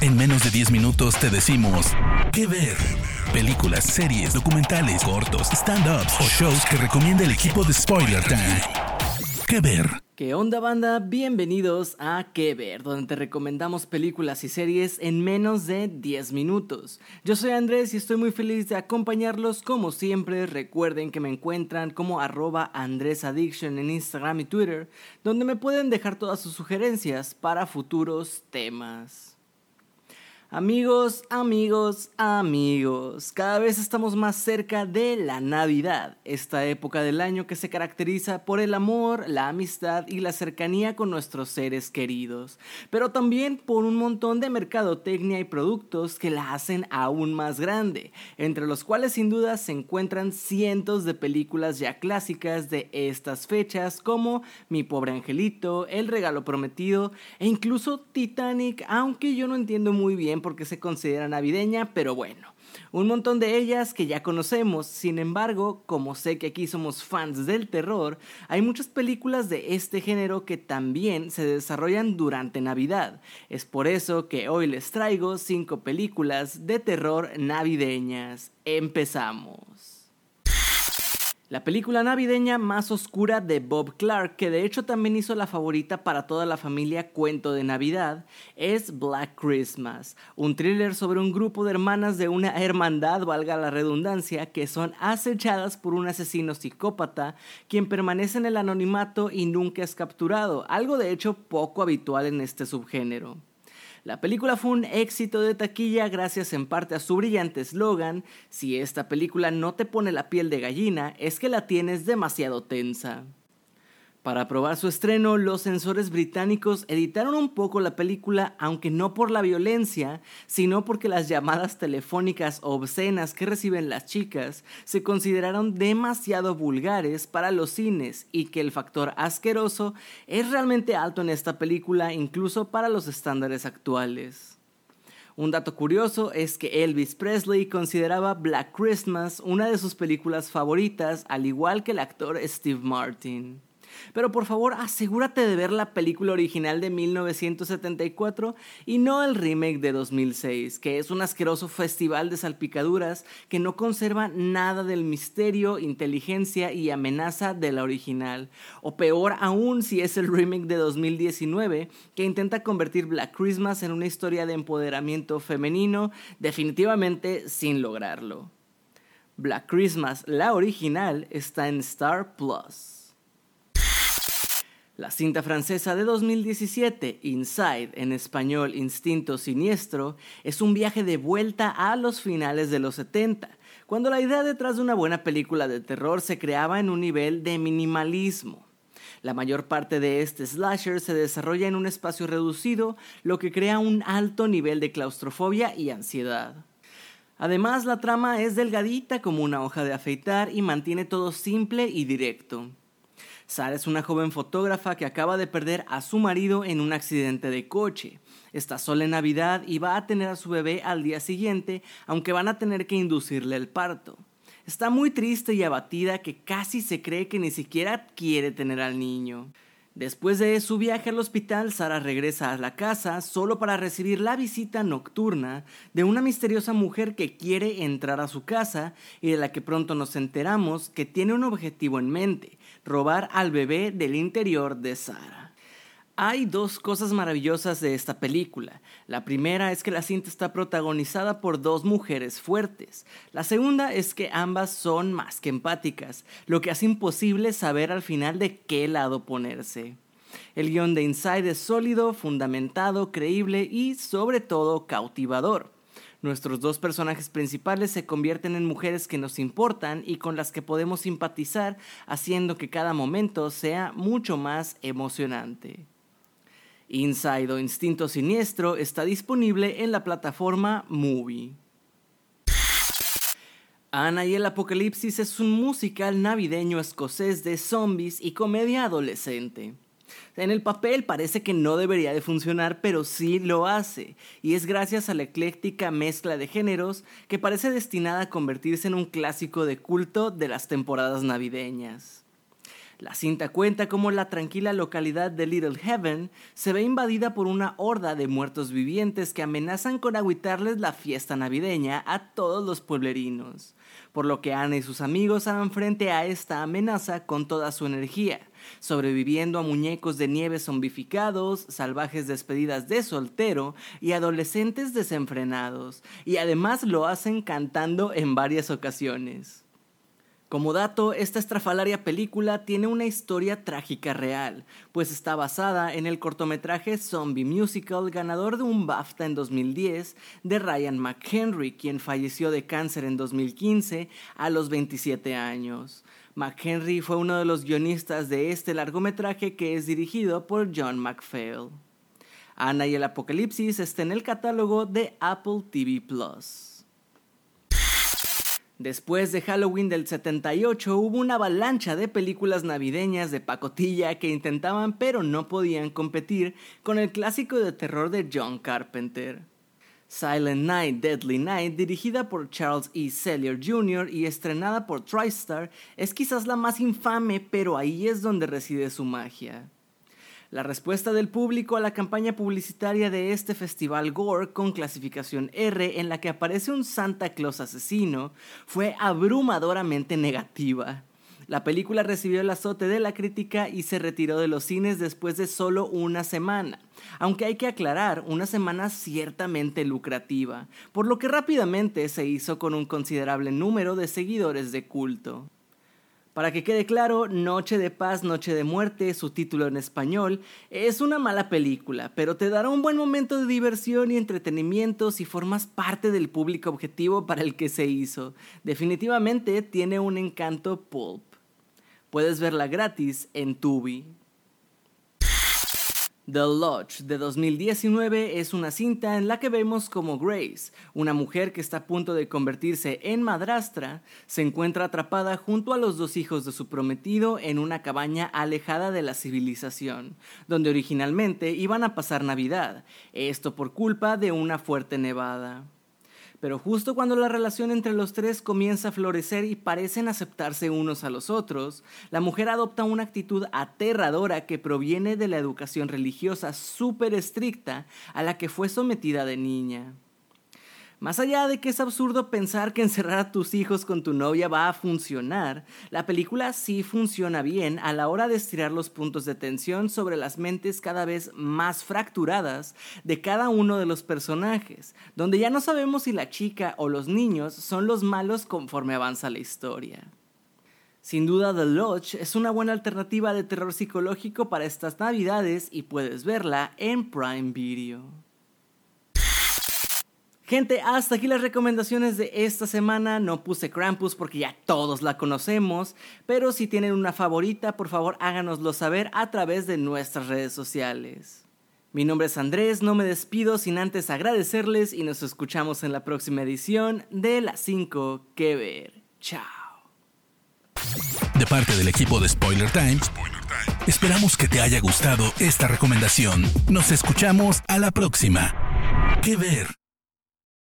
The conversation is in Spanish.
En menos de 10 minutos te decimos qué ver. Películas, series, documentales, cortos, stand-ups o shows que recomienda el equipo de Spoiler Time. ¿Qué ver? ¿Qué onda banda? Bienvenidos a Que Ver, donde te recomendamos películas y series en menos de 10 minutos. Yo soy Andrés y estoy muy feliz de acompañarlos como siempre. Recuerden que me encuentran como arroba AndrésAddiction en Instagram y Twitter, donde me pueden dejar todas sus sugerencias para futuros temas. Amigos, amigos, amigos, cada vez estamos más cerca de la Navidad, esta época del año que se caracteriza por el amor, la amistad y la cercanía con nuestros seres queridos, pero también por un montón de mercadotecnia y productos que la hacen aún más grande, entre los cuales sin duda se encuentran cientos de películas ya clásicas de estas fechas como Mi pobre angelito, El regalo prometido e incluso Titanic, aunque yo no entiendo muy bien porque se considera navideña, pero bueno. Un montón de ellas que ya conocemos, sin embargo, como sé que aquí somos fans del terror, hay muchas películas de este género que también se desarrollan durante Navidad. Es por eso que hoy les traigo 5 películas de terror navideñas. Empezamos. La película navideña más oscura de Bob Clark, que de hecho también hizo la favorita para toda la familia Cuento de Navidad, es Black Christmas, un thriller sobre un grupo de hermanas de una hermandad, valga la redundancia, que son acechadas por un asesino psicópata, quien permanece en el anonimato y nunca es capturado, algo de hecho poco habitual en este subgénero. La película fue un éxito de taquilla gracias en parte a su brillante eslogan, si esta película no te pone la piel de gallina, es que la tienes demasiado tensa. Para probar su estreno, los censores británicos editaron un poco la película, aunque no por la violencia, sino porque las llamadas telefónicas obscenas que reciben las chicas se consideraron demasiado vulgares para los cines y que el factor asqueroso es realmente alto en esta película incluso para los estándares actuales. Un dato curioso es que Elvis Presley consideraba Black Christmas una de sus películas favoritas, al igual que el actor Steve Martin. Pero por favor asegúrate de ver la película original de 1974 y no el remake de 2006, que es un asqueroso festival de salpicaduras que no conserva nada del misterio, inteligencia y amenaza de la original. O peor aún si es el remake de 2019, que intenta convertir Black Christmas en una historia de empoderamiento femenino, definitivamente sin lograrlo. Black Christmas, la original, está en Star Plus. La cinta francesa de 2017, Inside, en español Instinto Siniestro, es un viaje de vuelta a los finales de los 70, cuando la idea detrás de una buena película de terror se creaba en un nivel de minimalismo. La mayor parte de este slasher se desarrolla en un espacio reducido, lo que crea un alto nivel de claustrofobia y ansiedad. Además, la trama es delgadita como una hoja de afeitar y mantiene todo simple y directo. Sara es una joven fotógrafa que acaba de perder a su marido en un accidente de coche. Está sola en Navidad y va a tener a su bebé al día siguiente, aunque van a tener que inducirle el parto. Está muy triste y abatida que casi se cree que ni siquiera quiere tener al niño. Después de su viaje al hospital, Sara regresa a la casa solo para recibir la visita nocturna de una misteriosa mujer que quiere entrar a su casa y de la que pronto nos enteramos que tiene un objetivo en mente, robar al bebé del interior de Sara. Hay dos cosas maravillosas de esta película. La primera es que la cinta está protagonizada por dos mujeres fuertes. La segunda es que ambas son más que empáticas, lo que hace imposible saber al final de qué lado ponerse. El guion de Inside es sólido, fundamentado, creíble y sobre todo cautivador. Nuestros dos personajes principales se convierten en mujeres que nos importan y con las que podemos simpatizar, haciendo que cada momento sea mucho más emocionante. Inside o Instinto Siniestro está disponible en la plataforma Movie. Ana y el Apocalipsis es un musical navideño escocés de zombies y comedia adolescente. En el papel parece que no debería de funcionar, pero sí lo hace, y es gracias a la ecléctica mezcla de géneros que parece destinada a convertirse en un clásico de culto de las temporadas navideñas. La cinta cuenta cómo la tranquila localidad de Little Heaven se ve invadida por una horda de muertos vivientes que amenazan con agüitarles la fiesta navideña a todos los pueblerinos, por lo que Ana y sus amigos harán frente a esta amenaza con toda su energía, sobreviviendo a muñecos de nieve zombificados, salvajes despedidas de soltero y adolescentes desenfrenados, y además lo hacen cantando en varias ocasiones. Como dato, esta estrafalaria película tiene una historia trágica real, pues está basada en el cortometraje Zombie Musical ganador de un BAFTA en 2010 de Ryan McHenry, quien falleció de cáncer en 2015 a los 27 años. McHenry fue uno de los guionistas de este largometraje que es dirigido por John McPhail. Ana y el Apocalipsis está en el catálogo de Apple TV Plus. Después de Halloween del 78 hubo una avalancha de películas navideñas de pacotilla que intentaban pero no podían competir con el clásico de terror de John Carpenter. Silent Night, Deadly Night, dirigida por Charles E. Sellier Jr. y estrenada por TriStar, es quizás la más infame, pero ahí es donde reside su magia. La respuesta del público a la campaña publicitaria de este festival Gore con clasificación R en la que aparece un Santa Claus asesino fue abrumadoramente negativa. La película recibió el azote de la crítica y se retiró de los cines después de solo una semana, aunque hay que aclarar, una semana ciertamente lucrativa, por lo que rápidamente se hizo con un considerable número de seguidores de culto. Para que quede claro, Noche de Paz, Noche de Muerte, su título en español, es una mala película, pero te dará un buen momento de diversión y entretenimiento si formas parte del público objetivo para el que se hizo. Definitivamente tiene un encanto pulp. Puedes verla gratis en Tubi. The Lodge de 2019 es una cinta en la que vemos como Grace, una mujer que está a punto de convertirse en madrastra, se encuentra atrapada junto a los dos hijos de su prometido en una cabaña alejada de la civilización, donde originalmente iban a pasar Navidad, esto por culpa de una fuerte nevada. Pero justo cuando la relación entre los tres comienza a florecer y parecen aceptarse unos a los otros, la mujer adopta una actitud aterradora que proviene de la educación religiosa súper estricta a la que fue sometida de niña. Más allá de que es absurdo pensar que encerrar a tus hijos con tu novia va a funcionar, la película sí funciona bien a la hora de estirar los puntos de tensión sobre las mentes cada vez más fracturadas de cada uno de los personajes, donde ya no sabemos si la chica o los niños son los malos conforme avanza la historia. Sin duda The Lodge es una buena alternativa de terror psicológico para estas navidades y puedes verla en Prime Video. Gente, hasta aquí las recomendaciones de esta semana. No puse Krampus porque ya todos la conocemos, pero si tienen una favorita, por favor háganoslo saber a través de nuestras redes sociales. Mi nombre es Andrés, no me despido sin antes agradecerles y nos escuchamos en la próxima edición de Las 5 que ver. Chao. De parte del equipo de Spoiler Times, esperamos que te haya gustado esta recomendación. Nos escuchamos a la próxima. Que ver.